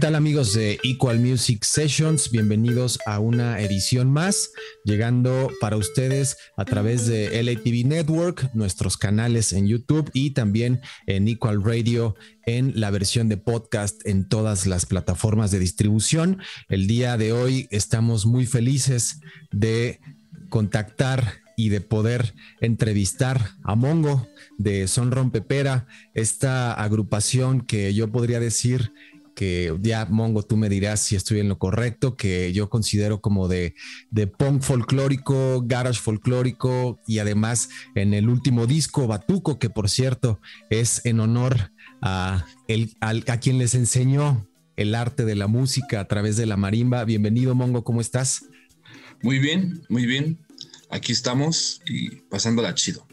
Hola, ¿qué tal amigos de Equal Music Sessions? Bienvenidos a una edición más, llegando para ustedes a través de LATV Network, nuestros canales en YouTube y también en Equal Radio en la versión de podcast en todas las plataformas de distribución. El día de hoy estamos muy felices de contactar y de poder entrevistar a Mongo de Son Rompepera, esta agrupación que yo podría decir que ya Mongo, tú me dirás si estoy en lo correcto, que yo considero como de, de punk folclórico, garage folclórico y además en el último disco, Batuco, que por cierto es en honor a, el, a quien les enseñó el arte de la música a través de la marimba. Bienvenido Mongo, ¿cómo estás? Muy bien, muy bien. Aquí estamos y pasándola chido.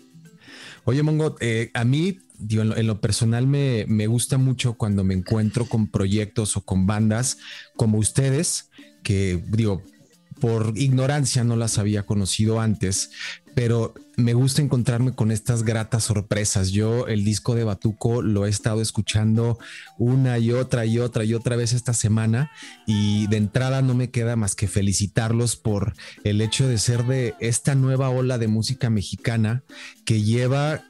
Oye, Mongo, eh, a mí en, lo, personal me, me, gusta mucho cuando me encuentro con proyectos o con bandas como ustedes, que digo, por ignorancia no las había conocido antes, pero me gusta encontrarme con estas gratas sorpresas. Yo el disco de Batuco lo he estado escuchando una y otra y otra y otra vez esta semana y de entrada no me queda más que felicitarlos por el hecho de ser de esta nueva ola de música mexicana que lleva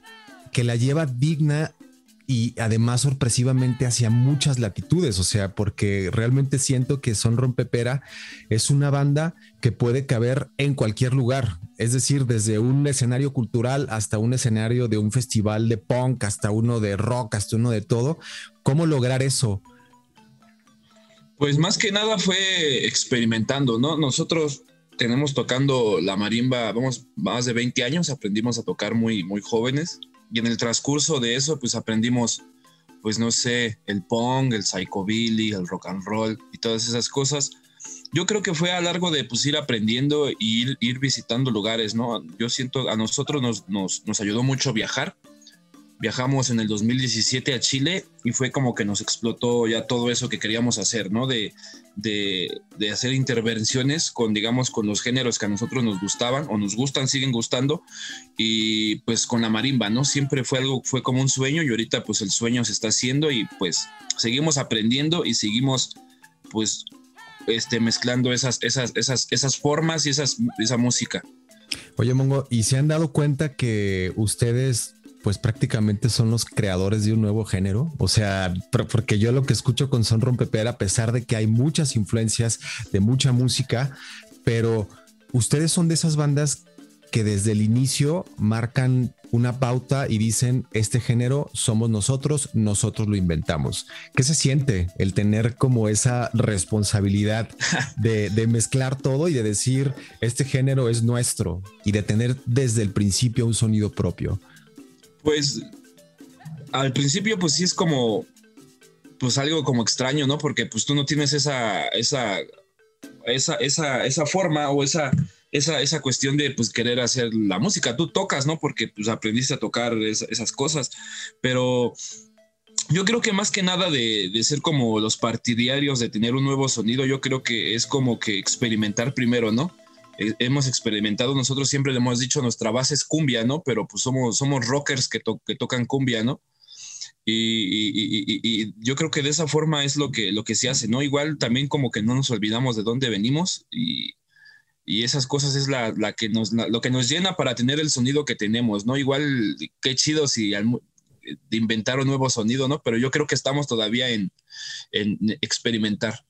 que la lleva digna y además sorpresivamente hacia muchas latitudes, o sea, porque realmente siento que Son Rompepera es una banda que puede caber en cualquier lugar, es decir, desde un escenario cultural hasta un escenario de un festival de punk, hasta uno de rock, hasta uno de todo. ¿Cómo lograr eso? Pues más que nada fue experimentando, ¿no? Nosotros tenemos tocando la marimba, vamos, más de 20 años, aprendimos a tocar muy, muy jóvenes y en el transcurso de eso, pues aprendimos, pues no sé, el pong, el psychobilly, el rock and roll y todas esas cosas. Yo creo que fue a largo de pues, ir aprendiendo e ir, ir visitando lugares, ¿no? Yo siento, a nosotros nos, nos, nos ayudó mucho viajar viajamos en el 2017 a Chile y fue como que nos explotó ya todo eso que queríamos hacer, ¿no? De, de, de, hacer intervenciones con, digamos, con los géneros que a nosotros nos gustaban o nos gustan, siguen gustando y pues con la marimba, ¿no? Siempre fue algo, fue como un sueño y ahorita pues el sueño se está haciendo y pues seguimos aprendiendo y seguimos pues este, mezclando esas, esas, esas, esas formas y esas, esa música. Oye, Mongo, ¿y se han dado cuenta que ustedes pues prácticamente son los creadores de un nuevo género. O sea, porque yo lo que escucho con Son Rompepera, a pesar de que hay muchas influencias de mucha música, pero ustedes son de esas bandas que desde el inicio marcan una pauta y dicen, este género somos nosotros, nosotros lo inventamos. ¿Qué se siente el tener como esa responsabilidad de, de, mezclar todo y de decir, este género es nuestro y de tener desde el principio un sonido propio? Pues al principio pues sí es como pues algo como extraño, ¿no? Porque pues tú no tienes esa esa esa esa, esa forma o esa esa, esa cuestión de pues querer hacer la música, tú tocas, ¿no? Porque pues aprendiste a tocar esas cosas, pero yo creo que más que nada de, de, ser como los partidarios de tener un nuevo sonido, yo creo que es como que experimentar primero, ¿no? Eh, hemos experimentado, nosotros siempre le hemos dicho, nuestra base es cumbia, ¿no? Pero pues somos, somos rockers que, que tocan cumbia, ¿no? Y, yo creo que de esa forma es lo que, lo que se hace, ¿no? Igual también como que no nos olvidamos de dónde venimos y, esas cosas es la, la que nos, lo que nos llena para tener el sonido que tenemos, ¿no? Igual qué chido si al, de inventar un nuevo sonido, ¿no? Pero yo creo que estamos todavía en, en experimentar.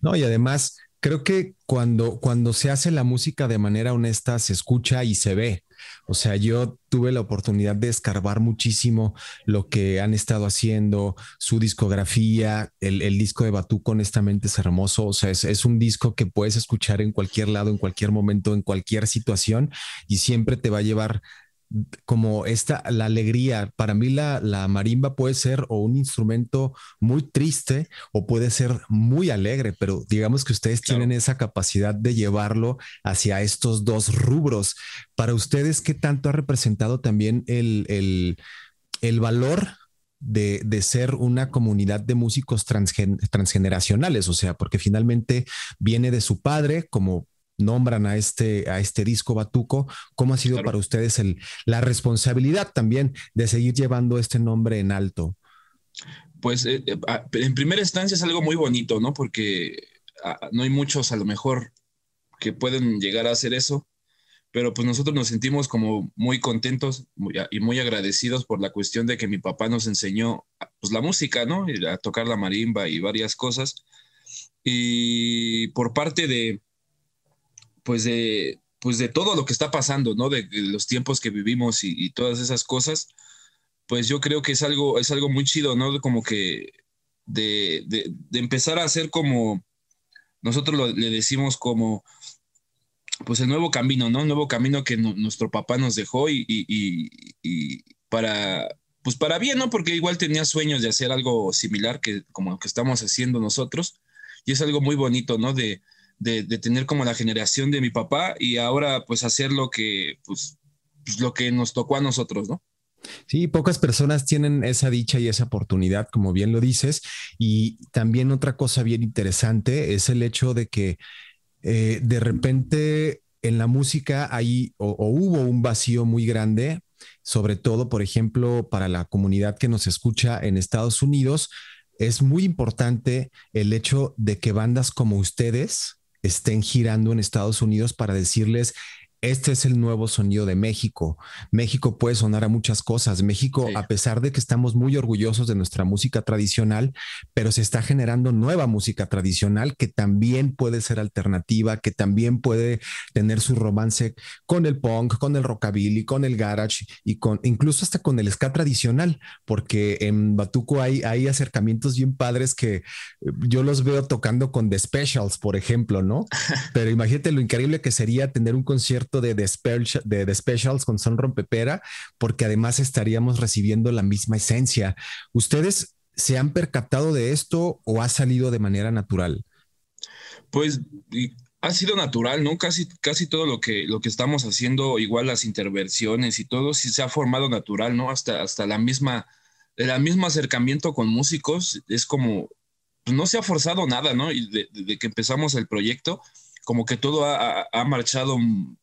No, y además creo que cuando, cuando se hace la música de manera honesta, se escucha y se ve. O sea, yo tuve la oportunidad de escarbar muchísimo lo que han estado haciendo, su discografía, el, disco de Batuco honestamente es hermoso, o sea, es, es, un disco que puedes escuchar en cualquier lado, en cualquier momento, en cualquier situación y siempre te va a llevar como esta, la alegría. Para mí la, la, marimba puede ser o un instrumento muy triste o puede ser muy alegre, pero digamos que ustedes tienen esa capacidad de llevarlo hacia estos dos rubros. Para ustedes, ¿qué tanto ha representado también el, el, el valor de, de, ser una comunidad de músicos transgen, transgeneracionales, o sea, porque finalmente viene de su padre como nombran a este, a este disco Batuco, ¿cómo ha sido para ustedes el, la responsabilidad también de seguir llevando este nombre en alto? pues eh, eh, en primera instancia es algo muy bonito, ¿no? Porque no hay muchos a lo mejor que pueden llegar a hacer eso, pero pues nosotros nos sentimos como muy contentos y muy agradecidos por la cuestión de que mi papá nos enseñó pues la música, ¿no? A tocar la marimba y varias cosas. Y por parte de, pues de, pues de todo lo que está pasando, ¿no? De, los tiempos que vivimos y, todas esas cosas, pues yo creo que es algo, es algo muy chido, ¿no? Como que de, empezar a hacer como, nosotros le decimos como, pues el nuevo camino, ¿no? Un nuevo camino que nuestro papá nos dejó y, y, para, pues para bien, ¿no? Porque igual tenía sueños de hacer algo similar que como lo que estamos haciendo nosotros. Y es algo muy bonito, ¿no? De, de, tener como la generación de mi papá y ahora pues hacer lo que, pues, pues, lo que nos tocó a nosotros, ¿no? Sí, pocas personas tienen esa dicha y esa oportunidad, como bien lo dices. Y también otra cosa bien interesante es el hecho de que eh, de repente en la música hay o, hubo un vacío muy grande, sobre todo, por ejemplo, para la comunidad que nos escucha en Estados Unidos. Es muy importante el hecho de que bandas como ustedes estén girando en Estados Unidos para decirles, este es el nuevo sonido de México. México puede sonar a muchas cosas. México, a pesar de que estamos muy orgullosos de nuestra música tradicional, pero se está generando nueva música tradicional que también puede ser alternativa, que también puede tener su romance con el punk, con el rockabilly, con el garage y con incluso hasta con el ska tradicional, porque en Batuco hay, hay acercamientos bien padres que eh, yo los veo tocando con The Specials, por ejemplo, ¿no? Pero imagínate lo increíble que sería tener un concierto de The, Specials con Son Rompepera, porque además estaríamos recibiendo la misma esencia. ¿Ustedes se han percatado de esto o ha salido de manera natural? Pues ha sido natural, ¿no? Casi, casi todo lo que, lo que estamos haciendo, igual las intervenciones y todo, sí se ha formado natural, ¿no? Hasta, hasta la misma, el mismo acercamiento con músicos es como, pues, no se ha forzado nada, ¿no? Y de, que empezamos el proyecto, como que todo ha, ha, marchado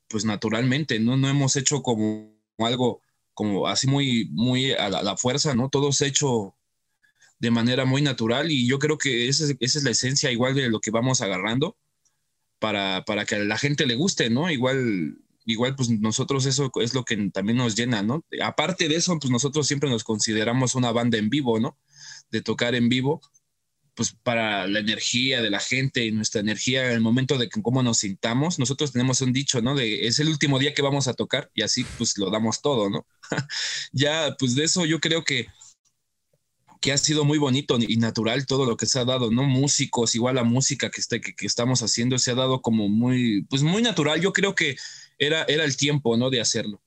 pues naturalmente, ¿no? No hemos hecho como algo como así muy, muy a la, fuerza, ¿no? Todo se ha hecho de manera muy natural y yo creo que esa es, esa es la esencia igual de lo que vamos agarrando para, para, que a la gente le guste, ¿no? Igual, igual pues nosotros eso es lo que también nos llena, ¿no? Aparte de eso, pues nosotros siempre nos consideramos una banda en vivo, ¿no? De tocar en vivo pues para la energía de la gente y nuestra energía en el momento de que, cómo nos sintamos. Nosotros tenemos un dicho, ¿no? De es el último día que vamos a tocar y así pues lo damos todo, ¿no? ya, pues de eso yo creo que que ha sido muy bonito y natural todo lo que se ha dado, ¿no? Músicos, igual la música que, está, que, que, estamos haciendo se ha dado como muy, pues muy natural. Yo creo que era, era el tiempo, ¿no? De hacerlo.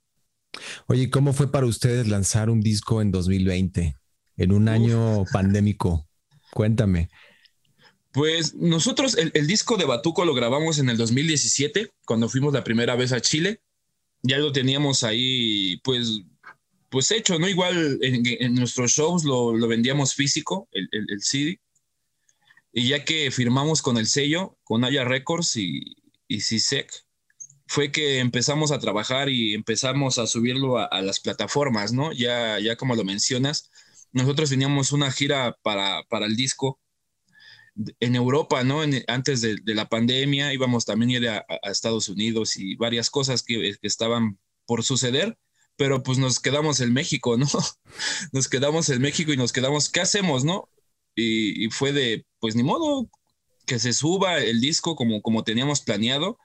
Oye, ¿cómo fue para ustedes lanzar un disco en 2020, en un año pandémico? Cuéntame. Pues nosotros el, disco de Batuco lo grabamos en el 2017, cuando fuimos la primera vez a Chile. Ya lo teníamos ahí, pues, pues hecho, ¿no? Igual en, nuestros shows lo, vendíamos físico, el, el, CD. Y ya que firmamos con el sello, con Aya Records y, y CISEC, fue que empezamos a trabajar y empezamos a subirlo a, a, las plataformas, ¿no? Ya, ya como lo mencionas, nosotros teníamos una gira para, para el disco en Europa, ¿no? antes de, la pandemia íbamos también a ir a, Estados Unidos y varias cosas que, estaban por suceder, pero pues nos quedamos en México, ¿no? Nos quedamos en México y nos quedamos, ¿qué hacemos, no? Y, y fue de, pues ni modo, que se suba el disco como, como teníamos planeado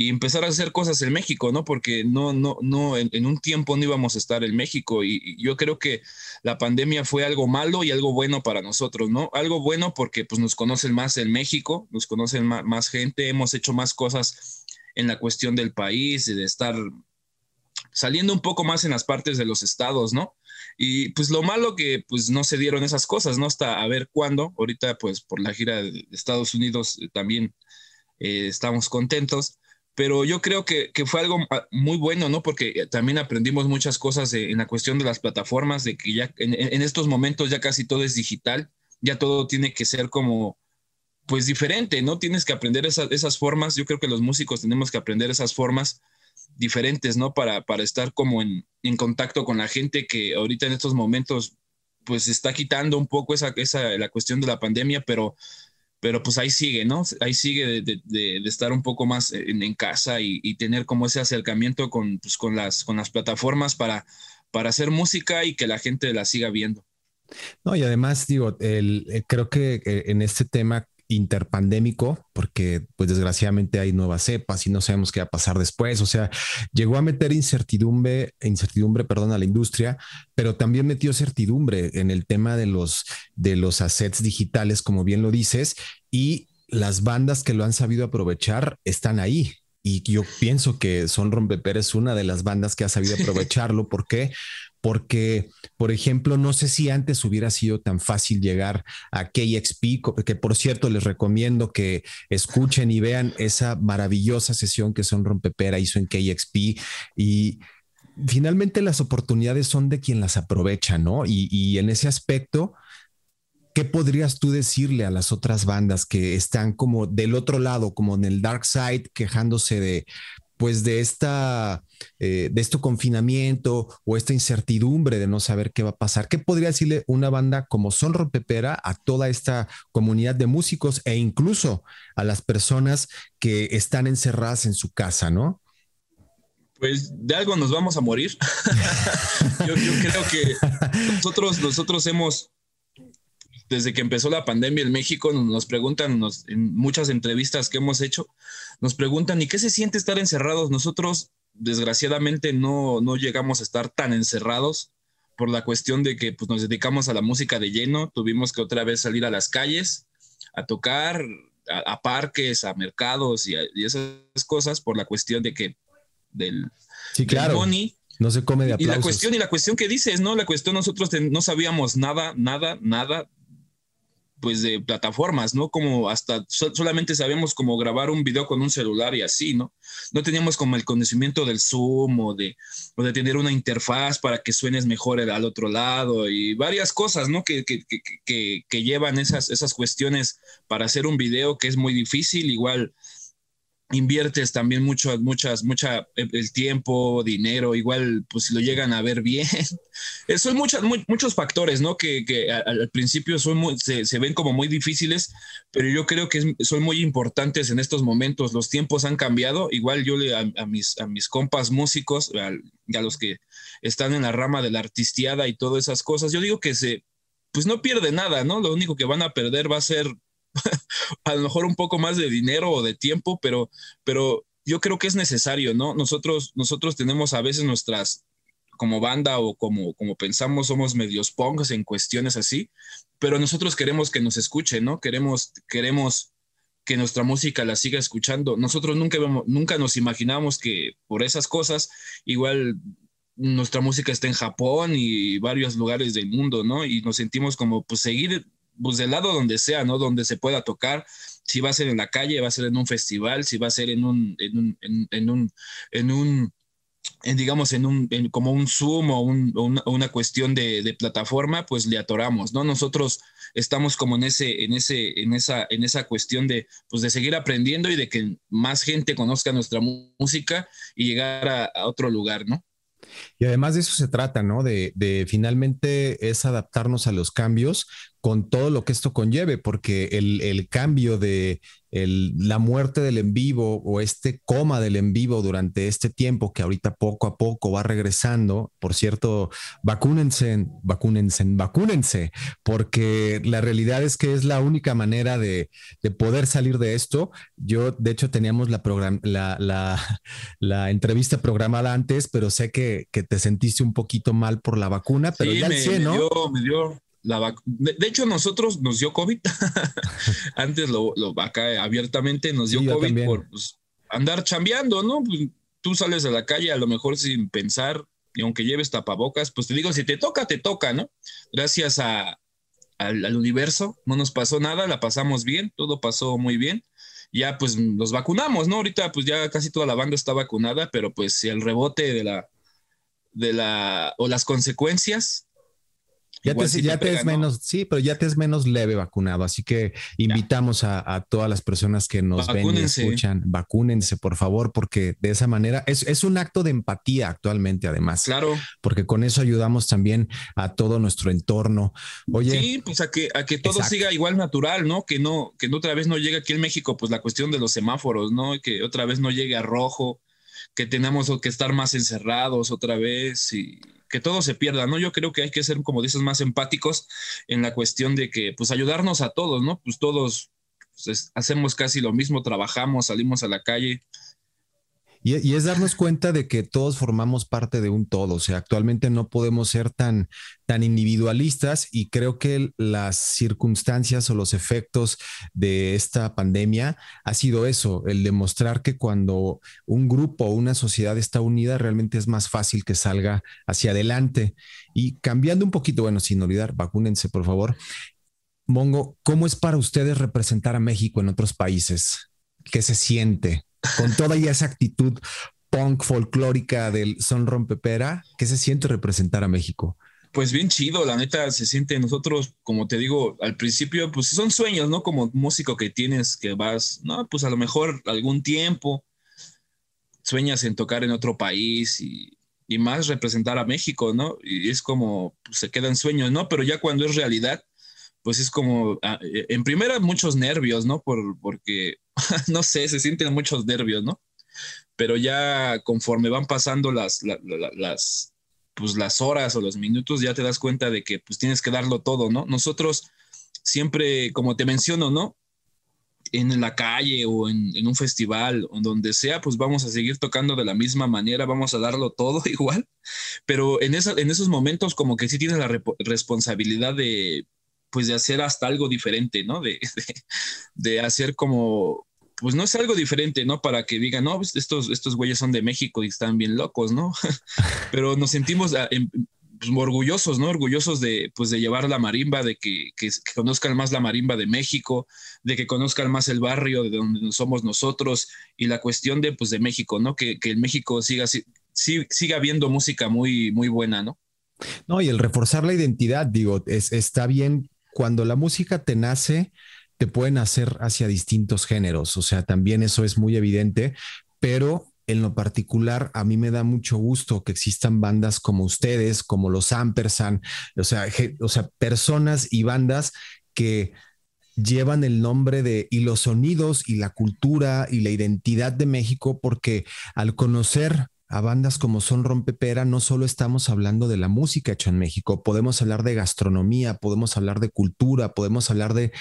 y empezar a hacer cosas en México, ¿no? Porque no, no, no, en, un tiempo no íbamos a estar en México y, yo creo que la pandemia fue algo malo y algo bueno para nosotros, ¿no? Algo bueno porque pues nos conocen más en México, nos conocen más, gente, hemos hecho más cosas en la cuestión del país, de estar saliendo un poco más en las partes de los estados, ¿no? Y pues lo malo que pues no se dieron esas cosas, ¿no? Hasta a ver cuándo, ahorita pues por la gira de Estados Unidos eh, también eh, estamos contentos, pero yo creo que, fue algo ah, muy bueno, ¿no? Porque también aprendimos muchas cosas en la cuestión de las plataformas, de que ya en, estos momentos ya casi todo es digital, ya todo tiene que ser como, pues diferente, ¿no? Tienes que aprender esas, formas, yo creo que los músicos tenemos que aprender esas formas diferentes, ¿no? Para, para estar como en, en contacto con la gente que ahorita en estos momentos pues está quitando un poco esa, esa la cuestión de la pandemia, pero, pero pues ahí sigue, ¿no? Ahí sigue de, estar un poco más en, casa y, tener como ese acercamiento con, pues, las, plataformas para, hacer música y que la gente la siga viendo. No, y además digo, eh, creo que eh, en este tema interpandémico, porque pues desgraciadamente hay nuevas cepas y no sabemos qué va a pasar después. O sea, llegó a meter incertidumbre, incertidumbre, perdón, a la industria, pero también metió certidumbre en el tema de los, de los assets digitales, como bien lo dices, y las bandas que lo han sabido aprovechar están ahí. Y yo pienso que Son Rompeper es una de las bandas que ha sabido aprovecharlo. ¿Por qué? Porque, por ejemplo, no sé si antes hubiera sido tan fácil llegar a KXP, que por cierto les recomiendo que escuchen y vean esa maravillosa sesión que Son Rompepera hizo en KXP y finalmente las oportunidades son de quien las aprovecha, ¿no? Y, y en ese aspecto, ¿qué podrías tú decirle a las otras bandas que están como del otro lado, como en el dark side, quejándose de, pues de esta, eh, de este confinamiento o esta incertidumbre de no saber qué va a pasar. ¿Qué podría decirle una banda como Son Rompepera a toda esta comunidad de músicos e incluso a las personas que están encerradas en su casa, no? Pues de algo nos vamos a morir. yo, yo, creo que nosotros, nosotros hemos desde que empezó la pandemia en México, nos preguntan en muchas entrevistas que hemos hecho, nos preguntan, ¿y qué se siente estar encerrados? Nosotros, desgraciadamente, no, no llegamos a estar tan encerrados por la cuestión de que pues, nos dedicamos a la música de lleno, tuvimos que otra vez salir a las calles, a tocar, a, parques, a mercados y, esas cosas por la cuestión de que del, sí, claro. no se come de aplausos. Y la cuestión, y la cuestión que dices, ¿no? La cuestión, nosotros no sabíamos nada, nada, nada pues de plataformas, ¿no? Como hasta solamente sabíamos cómo grabar un video con un celular y así, ¿no? No teníamos como el conocimiento del Zoom o de, o de tener una interfaz para que suenes mejor al otro lado y varias cosas, ¿no? Que, que, que, que llevan esas, esas cuestiones para hacer un video que es muy difícil, igual inviertes también mucho, muchas, mucha, el tiempo, dinero, igual, pues si lo llegan a ver bien. Son muchas, muchos factores, ¿no? Que, que al, principio son se, se, ven como muy difíciles, pero yo creo que son muy importantes en estos momentos. Los tiempos han cambiado. Igual yo le, a, mis, a mis compas músicos, a, a los que están en la rama de la artistiada y todas esas cosas, yo digo que se, pues no pierde nada, ¿no? Lo único que van a perder va a ser a lo mejor un poco más de dinero o de tiempo, pero, pero yo creo que es necesario, ¿no? Nosotros, nosotros tenemos a veces nuestras, como banda o como, como pensamos, somos medios punks en cuestiones así, pero nosotros queremos que nos escuchen, ¿no? Queremos, queremos que nuestra música la siga escuchando. Nosotros nunca, nunca nos imaginamos que por esas cosas, igual nuestra música está en Japón y varios lugares del mundo, ¿no? Y nos sentimos como, pues, seguir pues del lado donde sea, ¿no? Donde se pueda tocar, si va a ser en la calle, va a ser en un festival, si va a ser en un, en un, en, un, en un digamos, en un, como un Zoom o, una, cuestión de, plataforma, pues le atoramos, ¿no? Nosotros estamos como en ese, en ese, en esa, en esa cuestión de, pues de seguir aprendiendo y de que más gente conozca nuestra música y llegar a otro lugar, ¿no? Y además de eso se trata, ¿no? De, finalmente es adaptarnos a los cambios con todo lo que esto conlleve, porque el, el cambio de la muerte del en vivo o este coma del en vivo durante este tiempo que ahorita poco a poco va regresando. Por cierto, vacúnense, vacúnense, vacúnense, porque la realidad es que es la única manera de, poder salir de esto. Yo, de hecho, teníamos la, la, entrevista programada antes, pero sé que, te sentiste un poquito mal por la vacuna, pero ya me, ¿no? me dio de, hecho, nosotros nos dio COVID. Antes lo, acá abiertamente nos dio COVID por pues, andar chambeando, ¿no? Pues, tú sales a la calle a lo mejor sin pensar, y aunque lleves tapabocas, pues te digo, si te toca, te toca, ¿no? Gracias a, al, universo, no nos pasó nada, la pasamos bien, todo pasó muy bien. Ya pues nos vacunamos, ¿no? Ahorita pues ya casi toda la banda está vacunada, pero pues si el rebote de la, de la, o las consecuencias Ya te, ya te, es menos, sí, pero ya te es menos leve vacunado. Así que invitamos a, todas las personas que nos ven y escuchan, vacúnense, por favor, porque de esa manera es, es, un acto de empatía actualmente, además. Claro. Porque con eso ayudamos también a todo nuestro entorno. Oye. Sí, pues a que, a que todo siga igual natural, ¿no? Que no, que otra vez no llegue aquí en México, pues la cuestión de los semáforos, ¿no? Que otra vez no llegue a rojo, que tenemos que estar más encerrados otra vez y que todo se pierda, ¿no? Yo creo que hay que ser, como dices, más empáticos en la cuestión de que, pues, ayudarnos a todos, ¿no? Pues todos pues, hacemos casi lo mismo, trabajamos, salimos a la calle, y, es darnos cuenta de que todos formamos parte de un todo. O sea, actualmente no podemos ser tan, tan individualistas y creo que las circunstancias o los efectos de esta pandemia ha sido eso, el demostrar que cuando un grupo o una sociedad está unida, realmente es más fácil que salga hacia adelante. Y cambiando un poquito, bueno, sin olvidar, vacúnense, por favor. Mongo, ¿cómo es para ustedes representar a México en otros países? ¿Qué se siente? Con toda esa actitud punk folclórica del son rompepera, ¿qué se siente representar a México? Pues bien chido, la neta se siente nosotros, como te digo, al principio, pues son sueños, ¿no? Como músico que tienes, que vas, no, pues a lo mejor algún tiempo sueñas en tocar en otro país y, más representar a México, ¿no? Y es como, pues, se quedan sueños, ¿no? Pero ya cuando es realidad, pues es como, ah, eh, en primera muchos nervios, ¿no? Por, porque, no sé, se sienten muchos nervios, ¿no? Pero ya conforme van pasando las, las, pues las horas o los minutos, ya te das cuenta de que pues tienes que darlo todo, ¿no? Nosotros siempre, como te menciono, ¿no? En la calle o en, un festival o donde sea, pues vamos a seguir tocando de la misma manera, vamos a darlo todo igual, pero en, esa, en esos momentos como que sí tienes la responsabilidad de, pues de hacer hasta algo diferente, ¿no? De, de, hacer como, pues no es algo diferente, ¿no? Para que digan, no, pues estos, estos güeyes son de México y están bien locos, ¿no? Pero nos sentimos ah, pues, orgullosos, ¿no? Orgullosos de, pues, de llevar la marimba, de que, que, conozcan más la marimba de México, de que conozcan más el barrio de donde somos nosotros y la cuestión de, pues, de México, ¿no? Que, que en México siga, siga habiendo música muy, muy buena, ¿no? No, y el reforzar la identidad, digo, es, está bien cuando la música te nace, te pueden hacer hacia distintos géneros, o sea, también eso es muy evidente, pero en lo particular, a mí me da mucho gusto que existan bandas como ustedes, como los Ampersand, o sea, o sea, personas y bandas que llevan el nombre de y los sonidos y la cultura y la identidad de México, porque al conocer a bandas como Son Rompepera, no solo estamos hablando de la música hecha en México, podemos hablar de gastronomía, podemos hablar de cultura, podemos hablar de,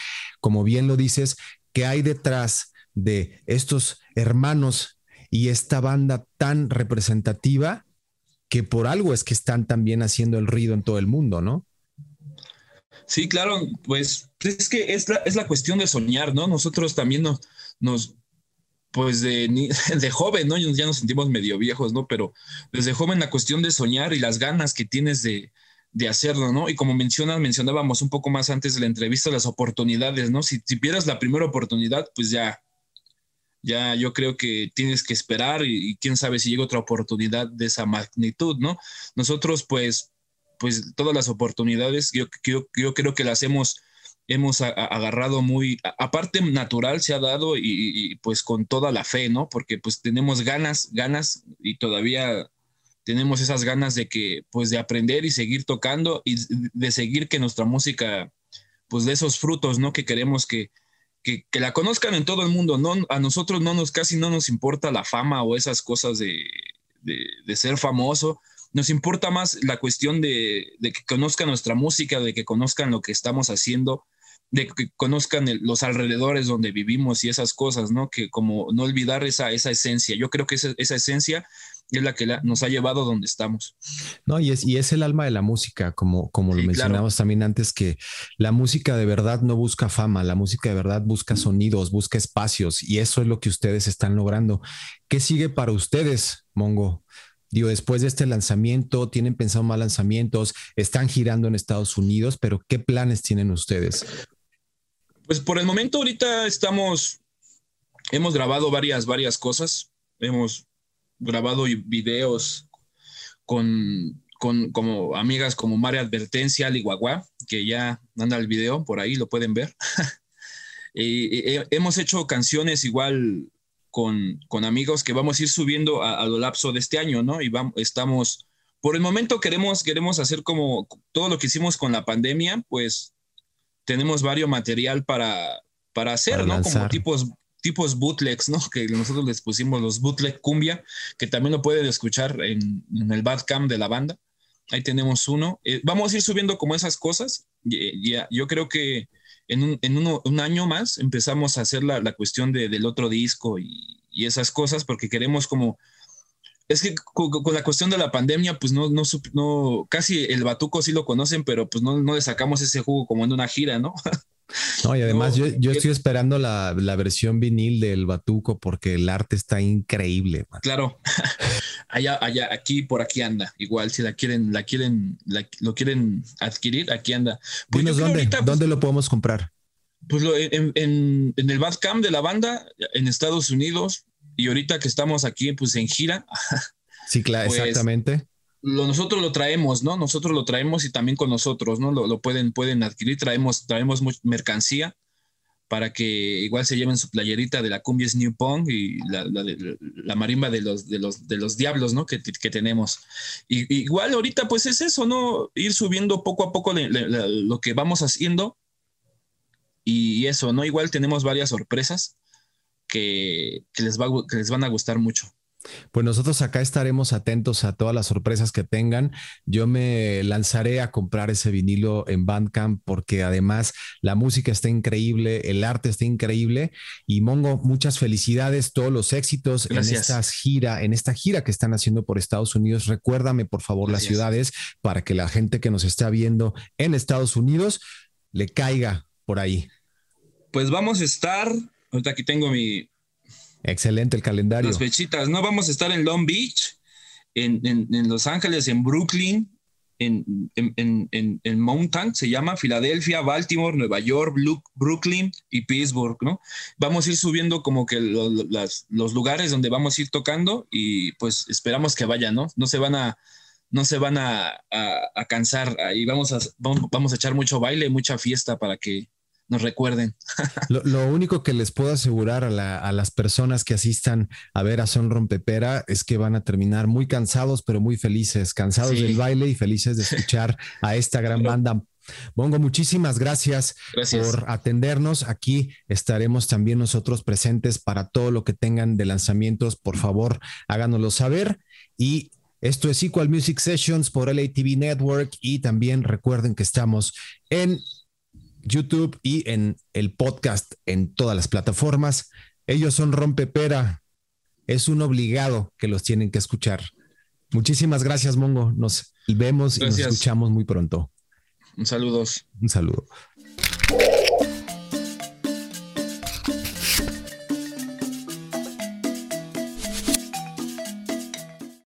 como bien lo dices, qué hay detrás de estos hermanos y esta banda tan representativa que por algo es que están también haciendo el ruido en todo el mundo, ¿no? Sí, claro, pues es que es la, es la cuestión de soñar, ¿no? Nosotros también nos, nos, pues de, de joven, ¿no? Ya nos sentimos medio viejos, ¿no? Pero desde joven la cuestión de soñar y las ganas que tienes de, de hacerlo, ¿no? Y como mencionas, mencionábamos un poco más antes de la entrevista, las oportunidades, ¿no? Si, si la primera oportunidad, pues ya, ya yo creo que tienes que esperar y, quién sabe si llega otra oportunidad de esa magnitud, ¿no? Nosotros, pues, pues todas las oportunidades, yo, yo, yo creo que las hemos hemos agarrado muy, aparte natural se ha dado y, pues con toda la fe, ¿no? Porque pues tenemos ganas, ganas y todavía tenemos esas ganas de que, pues de aprender y seguir tocando y de seguir que nuestra música, pues de esos frutos, ¿no? Que queremos que, que, la conozcan en todo el mundo, ¿no? A nosotros no nos, casi no nos importa la fama o esas cosas de, de, ser famoso, nos importa más la cuestión de, de, que conozcan nuestra música, de que conozcan lo que estamos haciendo de que conozcan los alrededores donde vivimos y esas cosas, ¿no? Que como no olvidar esa, esa esencia. Yo creo que esa, esa esencia es la que nos ha llevado donde estamos. No, y es, y es el alma de la música, como, como lo mencionamos también antes, que la música de verdad no busca fama, la música de verdad busca sonidos, busca espacios, y eso es lo que ustedes están logrando. ¿Qué sigue para ustedes, Mongo? Digo, después de este lanzamiento, ¿tienen pensado más lanzamientos? Están girando en Estados Unidos, pero ¿qué planes tienen ustedes? Pues por el momento ahorita estamos, hemos grabado varias, varias cosas. Hemos grabado videos con, con como amigas como María Advertencia, Aliguagua, que ya anda el video por ahí, lo pueden ver. y, hemos hecho canciones igual con, con, amigos que vamos a ir subiendo a, lo lapso de este año, ¿no? Y vamos, estamos, por el momento queremos, queremos hacer como todo lo que hicimos con la pandemia, pues tenemos varios material para, para hacer, ¿no? Como tipos, tipos bootlegs, ¿no? Que nosotros les pusimos los bootleg cumbia, que también lo pueden escuchar en, en el Badcamp de la banda. Ahí tenemos uno. Eh, vamos a ir subiendo como esas cosas. Ya, yo creo que en, un, en uno, un, año más empezamos a hacer la, la cuestión de, del otro disco y, y, esas cosas, porque queremos como es que con, la cuestión de la pandemia, pues no, no, no, casi el batuco sí lo conocen, pero pues no, no le sacamos ese jugo como en una gira, ¿no? No, y además yo, yo, estoy esperando la, la, versión vinil del Batuco porque el arte está increíble. Claro, allá, allá, aquí, por aquí anda. Igual, si la quieren, la quieren, lo quieren adquirir, aquí anda. Pues dónde, pues dónde lo podemos comprar. Pues lo, en, en, en, el Badcamp de la banda, en Estados Unidos, y ahorita que estamos aquí, pues en gira. Sí, claro, pues, exactamente. Lo, nosotros lo traemos, ¿no? Nosotros lo traemos y también con nosotros, ¿no? Lo, lo pueden, pueden adquirir, traemos, traemos mercancía para que igual se lleven su playerita de la cumbia New Pong y la, la, marimba de los, de los, de los diablos, ¿no? Que, que tenemos. Y, igual ahorita pues es eso, ¿no? Ir subiendo poco a poco lo que vamos haciendo y eso, ¿no? Igual tenemos varias sorpresas que, les va, que les van a gustar mucho. Pues nosotros acá estaremos atentos a todas las sorpresas que tengan. Yo me lanzaré a comprar ese vinilo en Bandcamp porque además la música está increíble, el arte está increíble y Mongo, muchas felicidades, todos los éxitos en esta gira, en esta gira que están haciendo por Estados Unidos. Recuérdame por favor las ciudades para que la gente que nos está viendo en Estados Unidos le caiga por ahí. Pues vamos a estar Ahorita aquí tengo mi. Excelente el calendario. Las fechitas, ¿no? Vamos a estar en Long Beach, en, Los Ángeles, en Brooklyn, en, en, Mountain, se llama Filadelfia, Baltimore, Nueva York, Brooklyn y Pittsburgh, ¿no? Vamos a ir subiendo como que los lugares donde vamos a ir tocando y pues esperamos que vayan, ¿no? No se van a, no se van a, a, cansar. Ahí vamos a, vamos a echar mucho baile, mucha fiesta para que nos recuerden. Lo, único que les puedo asegurar a, las personas que asistan a ver a Son Rompepera es que van a terminar muy cansados, pero muy felices, cansados del baile y felices de escuchar a esta gran banda. Bongo, muchísimas gracias, gracias, por atendernos. Aquí estaremos también nosotros presentes para todo lo que tengan de lanzamientos. Por favor, háganoslo saber. Y esto es Equal Music Sessions por LATV Network. Y también recuerden que estamos en YouTube y en el podcast en todas las plataformas. Ellos son Rompepera. Es un obligado que los tienen que escuchar. Muchísimas gracias, Mongo. Nos vemos y nos escuchamos muy pronto. Un saludo. Un saludo.